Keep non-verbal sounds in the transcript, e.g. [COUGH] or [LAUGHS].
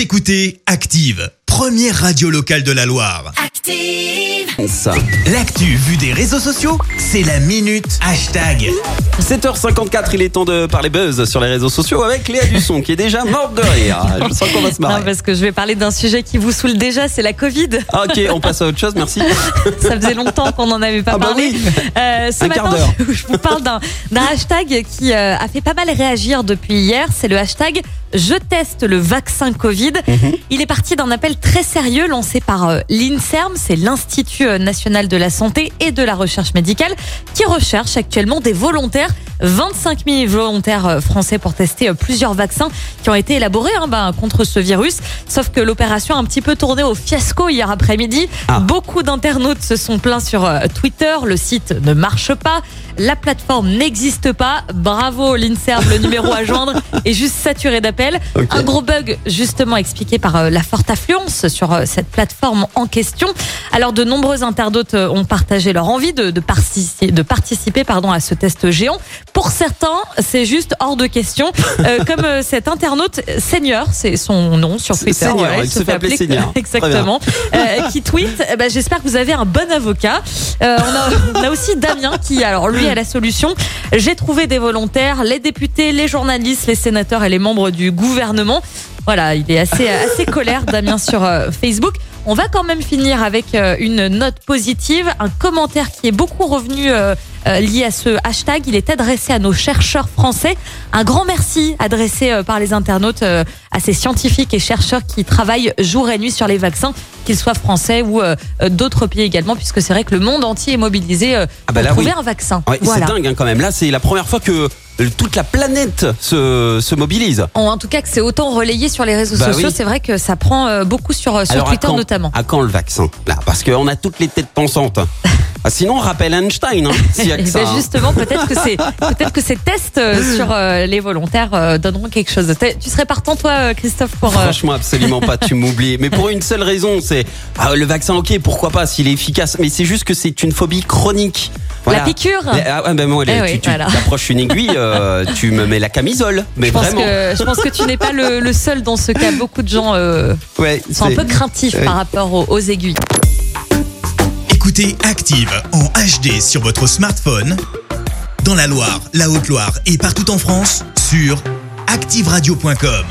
Vous écoutez Active, première radio locale de la Loire. Active. Ça. L'actu vue des réseaux sociaux, c'est la minute hashtag. 7h54, il est temps de parler buzz sur les réseaux sociaux avec Léa Dusson qui est déjà morte de rire. Je sens qu'on va se Non, marrer. parce que je vais parler d'un sujet qui vous saoule déjà, c'est la Covid. Ah, ok, on passe à autre chose, merci. [LAUGHS] Ça faisait longtemps qu'on n'en avait pas Ah bah parlé. oui. Euh, ce Un quart matin, d'heure. [LAUGHS] je vous parle d'un d'un hashtag qui euh, a fait pas mal réagir depuis hier. C'est le hashtag Je teste le vaccin Covid. Mhm. Il est parti d'un appel très sérieux lancé par euh, l'INSERM, c'est l'Institut euh, national de la santé et de la recherche médicale, qui recherche actuellement des volontaires, 25 000 volontaires euh, français pour tester euh, plusieurs vaccins qui ont été élaborés hein, ben, contre ce virus. Sauf que l'opération a un petit peu tourné au fiasco hier après-midi. Ah. Beaucoup d'internautes se sont plaints sur euh, Twitter. Le site ne marche pas. La plateforme n'existe pas. Bravo l'INSERM, le numéro à joindre [LAUGHS] est juste saturé d'appels. Un gros bug justement expliqué par la forte affluence sur cette plateforme en question. Alors de nombreux internautes ont partagé leur envie de, de, partici- de participer pardon, à ce test géant. Pour certains, c'est juste hors de question. Euh, [LAUGHS] comme euh, cet internaute Seigneur, c'est son nom sur Twitter. Seigneur, il se fait appeler Seigneur. [LAUGHS] Exactement. Euh, qui tweet eh ben, J'espère que vous avez un bon avocat. On, a, on a aussi Damien qui, alors lui, a la solution. J'ai trouvé des volontaires, les députés, les journalistes, les sénateurs et les membres du gouvernement. Voilà, il est assez, assez colère, Damien, sur Facebook. On va quand même finir avec euh, une note positive, un commentaire qui est beaucoup revenu euh, euh, lié à ce hashtag. Il est adressé à nos chercheurs français. Un grand merci adressé par les internautes à ces scientifiques et chercheurs qui travaillent jour et nuit sur les vaccins, qu'ils soient français ou d'autres pays également, puisque c'est vrai que le monde entier est mobilisé Ah bah pour là, trouver oui. un vaccin. Ouais, voilà. C'est dingue hein, quand même. Là, c'est la première fois que toute la planète se, se mobilise. En, en tout cas, que c'est autant relayé sur les réseaux Bah sociaux, oui. c'est vrai que ça prend euh, beaucoup sur, euh, sur Alors, à Twitter quand, notamment. À quand le vaccin Là, parce qu'on a toutes les têtes pensantes. [LAUGHS] Ah, sinon, on rappelle Einstein. Hein, y a que Eh ça, ben, hein. justement, peut-être que c'est [LAUGHS] peut-être que ces tests euh, sur euh, les volontaires euh, donneront quelque chose. Tu serais partant toi, Christophe, pour Franchement, absolument pas, tu m'oublies. Mais pour une seule raison, c'est ah, le vaccin, ok, pourquoi pas, s'il est efficace. Mais c'est juste que c'est une phobie chronique. Voilà. la piqûre Mais, Ah, ouais, ben moi, Eh tu, oui, tu voilà. approches une aiguille, euh, [LAUGHS] tu me mets la camisole. Mais je pense, vraiment. que, je pense que tu n'es pas le, le seul dans ce cas. Beaucoup de gens euh, Ouais, sont un peu craintifs par rapport aux, aux aiguilles. Écoutez Active en HD sur votre smartphone, dans la Loire, la Haute-Loire et partout en France, sur activeradio.com.